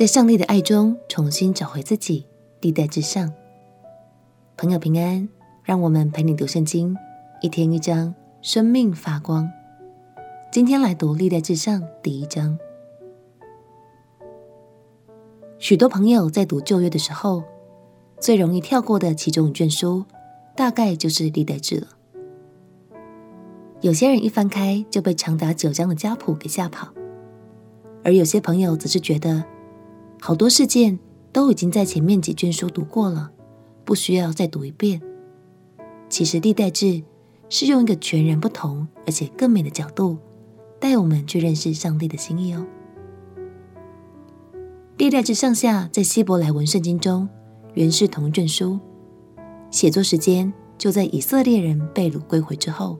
在上帝的爱中重新找回自己，历代志上。朋友平安，让我们陪你读圣经，一天一章，生命发光。今天来读历代志上第一章。许多朋友在读旧约的时候，最容易跳过的其中一卷书，大概就是历代志了。有些人一翻开就被长达九章的家谱给吓跑，而有些朋友则是觉得好多事件都已经在前面几卷书读过了，不需要再读一遍。其实历代志是用一个全然不同而且更美的角度带我们去认识上帝的心意哦。历代志上下在希伯来文圣经中原是同一卷书，写作时间就在以色列人被掳归回之后。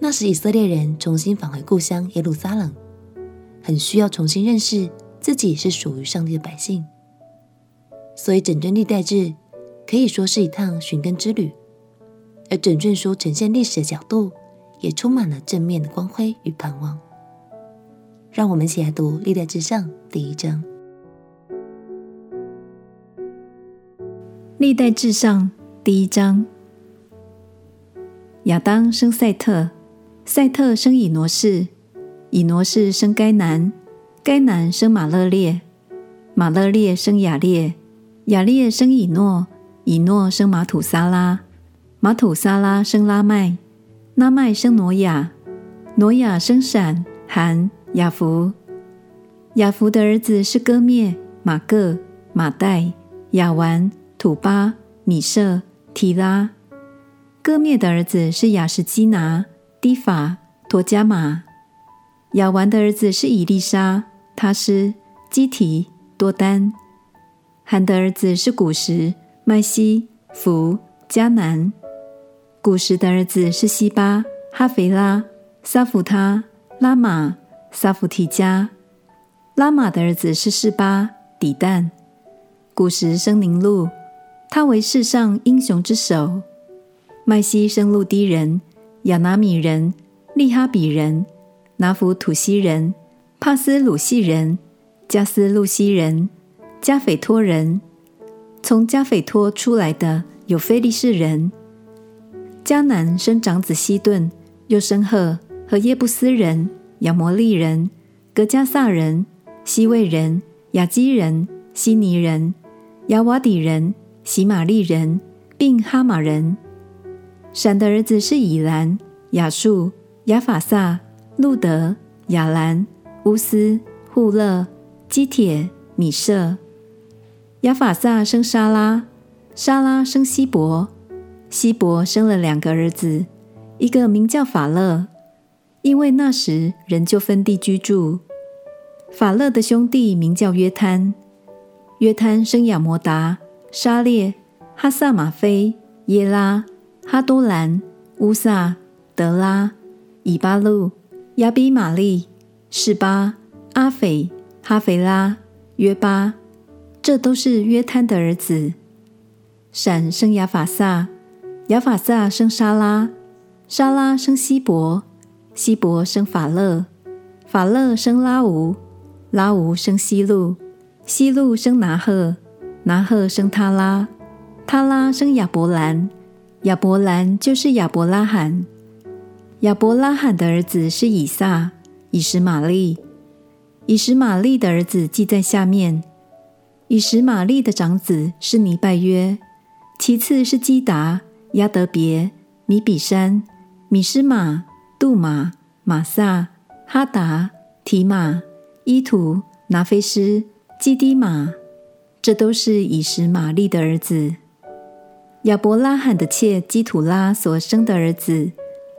那时，以色列人重新返回故乡耶路撒冷，很需要重新认识自己是属于上帝的百姓。所以，整卷历代志可以说是一趟寻根之旅，而整卷书呈现历史的角度也充满了正面的光辉与盼望。让我们一起来读历代志上第一章。历代志上第一章，亚当生赛特。赛特生以挪士，以挪士生该南，该南生马勒列，马勒列生亚列，亚列生以诺，以诺生马土撒拉，马土撒拉生拉麦，拉麦生挪亚，挪亚生闪、含、雅弗。雅弗的儿子是歌灭、玛各、玛代、亚完、土巴、米设、提拉。歌灭的儿子是亚实基拿。低法、托加玛，亚完的儿子是以利沙、他是、基提、多丹。韩的儿子是古时、麦西、弗、迦南。古时的儿子是西巴、哈斐拉、撒弗他、拉玛、撒弗提加。拉玛的儿子是示巴、底旦。古时生宁录，他为世上英雄之首。麦西生路低人。亚拿米人、利哈比人、拿弗土西人、帕斯鲁西人、加斯路西人、加斐托人。从加斐托出来的有菲利士人。迦南生长子希顿，又生赫和耶布斯人、亚摩利人、格迦撒人、西魏人、亚基人、希尼人、亚瓦底人、喜玛利人，并哈马人。闪的儿子是以兰、亚述、亚法萨、路德、亚兰、乌斯、户勒、基铁、米舍。亚法萨生沙拉，沙拉生希伯，希伯生了两个儿子，一个名叫法勒，因为那时人就分地居住。法勒的兄弟名叫约摊，约摊生亚摩达、沙列、哈萨玛菲、耶拉。哈都兰、乌萨、德拉、以巴路、亚比玛利、示巴、阿斐、哈斐拉、约巴，这都是约摊的儿子。闪生亚法萨，亚法萨生沙拉，沙拉生希伯，希伯生法勒，法勒生拉吾，拉吾生希路，希路生拿鹤，拿鹤生他拉，他拉生亚伯兰。亚伯兰就是亚伯拉罕，亚伯拉罕的儿子是以撒、以实玛利。以实玛利的儿子记在下面：以实玛利的长子是尼拜约，其次是基达、押得别、米比山、米斯玛、杜玛、玛撒、哈达、提马、伊图、拿非斯、基低玛，这都是以实玛利的儿子。亚伯拉罕的妾基土拉所生的儿子，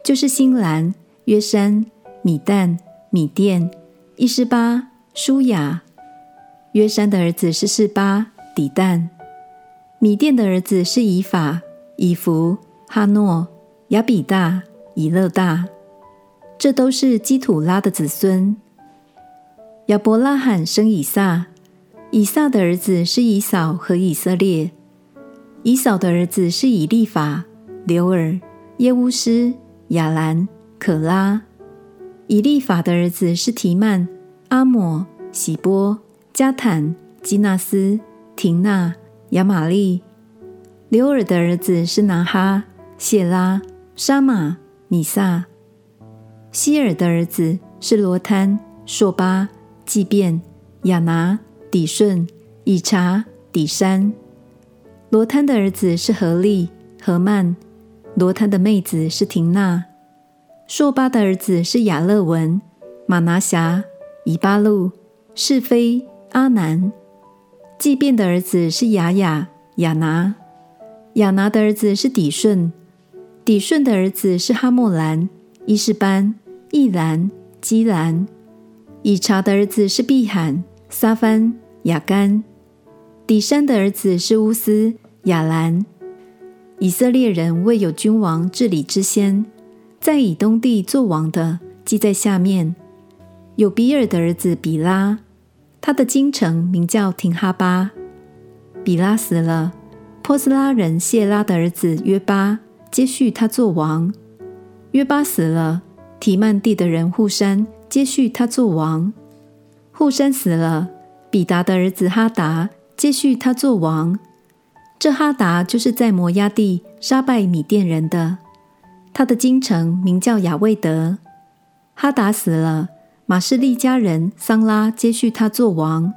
就是新兰、约山、米旦、米甸、伊施巴、舒雅。约珊的儿子是示巴、底但。米甸的儿子是以法、以弗、哈诺、亚比大、以勒大。这都是基土拉的子孙。亚伯拉罕生以撒，以撒的儿子是以扫和以色列。以扫的儿子是以利法、流尔、耶乌斯、亚兰、可拉。以利法的儿子是提曼、阿抹、喜波、加坦、基纳斯、廷纳、亚玛利。刘尔的儿子是拿哈、谢拉、沙玛、米萨。希尔的儿子是罗滩、朔巴、祭便、亚拿、底顺、以查、底山。罗贪的儿子是何利、何曼。罗贪的妹子是廷纳。朔巴的儿子是亚勒文、玛拿辖、以巴路、示非、阿南。祭便的儿子是雅雅、亚拿。亚拿的儿子是底顺，底顺的儿子是哈默兰、伊士班、易兰、基兰。以察的儿子是碧罕、撒番、亚干。底山的儿子是乌斯、亚兰。以色列人未有君王治理之先，在以东地作王的记在下面。有比尔的儿子比拉，他的京城名叫廷哈巴。比拉死了。波斯拉人谢拉的儿子约巴接续他做王。约巴死了，提曼地的人户山接续他做王。户山死了，比达的儿子哈达接续他做王。这哈达就是在摩押地杀败米甸人的，他的京城名叫亚卫得。哈达死了，玛士利家人桑拉接续他做王。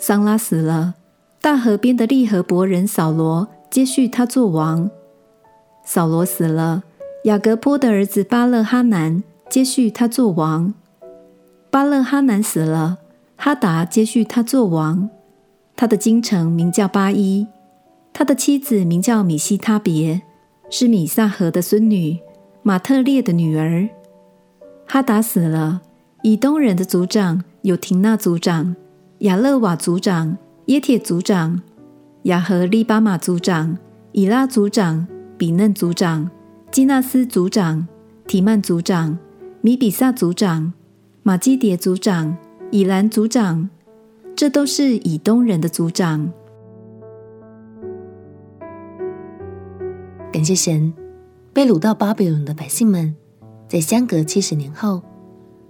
桑拉死了。大河边的利河伯人扫罗接续他做王。扫罗死了，雅各坡的儿子巴勒哈南接续他做王。巴勒哈南死了，哈达接续他做王。他的京城名叫巴伊，他的妻子名叫米西他别，是米萨河的孙女，马特列的女儿。哈达死了，以东人的族长有亭纳族长、亚勒瓦族长。耶铁族长、亚和利巴马族长、以拉族长、比嫩族长、基纳斯族长、提曼族长、米比萨族长、马基迭族长、以兰族长，这都是以东人的族长。感谢神，被掳到巴比伦的百姓们，在相隔七十年后，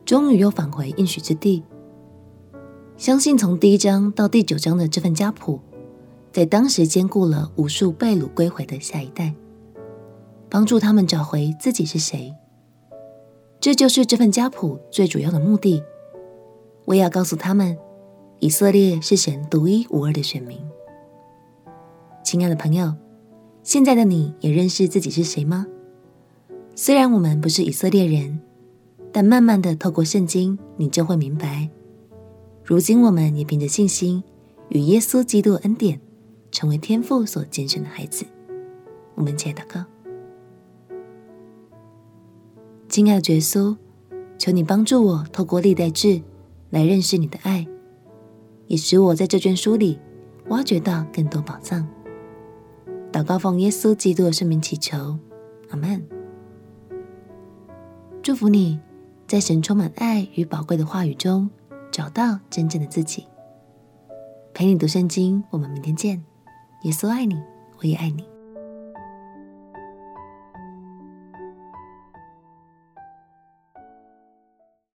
终于又返回应许之地。相信从第一章到第九章的这份家谱，在当时兼顾了无数被掳归回的下一代，帮助他们找回自己是谁。这就是这份家谱最主要的目的。我要告诉他们，以色列是神独一无二的选民。亲爱的朋友，现在的你也认识自己是谁吗？虽然我们不是以色列人，但慢慢的透过圣经，你就会明白。如今，我们也凭着信心，与耶稣基督恩典，成为天父所拣选的孩子。我们且祷告：亲爱的耶稣，求你帮助我，透过历代志来认识你的爱，也使我在这卷书里挖掘到更多宝藏。祷告奉耶稣基督的圣名祈求，阿门。祝福你在神充满爱与宝贵的话语中。找到真正的自己，陪你读圣经。我们明天见。耶稣爱你，我也爱你。